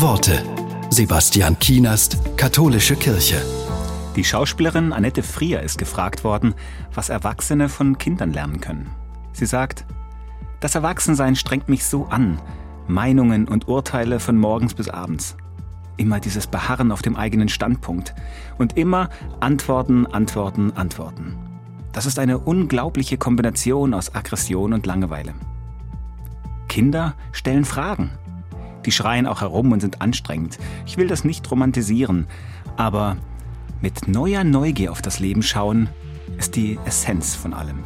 Worte. Sebastian Kienast, Katholische Kirche. Die Schauspielerin Annette Frier ist gefragt worden, was Erwachsene von Kindern lernen können. Sie sagt, das Erwachsensein strengt mich so an. Meinungen und Urteile von morgens bis abends. Immer dieses Beharren auf dem eigenen Standpunkt. Und immer Antworten, Antworten, Antworten. Das ist eine unglaubliche Kombination aus Aggression und Langeweile. Kinder stellen Fragen. Die schreien auch herum und sind anstrengend. Ich will das nicht romantisieren, aber mit neuer Neugier auf das Leben schauen ist die Essenz von allem.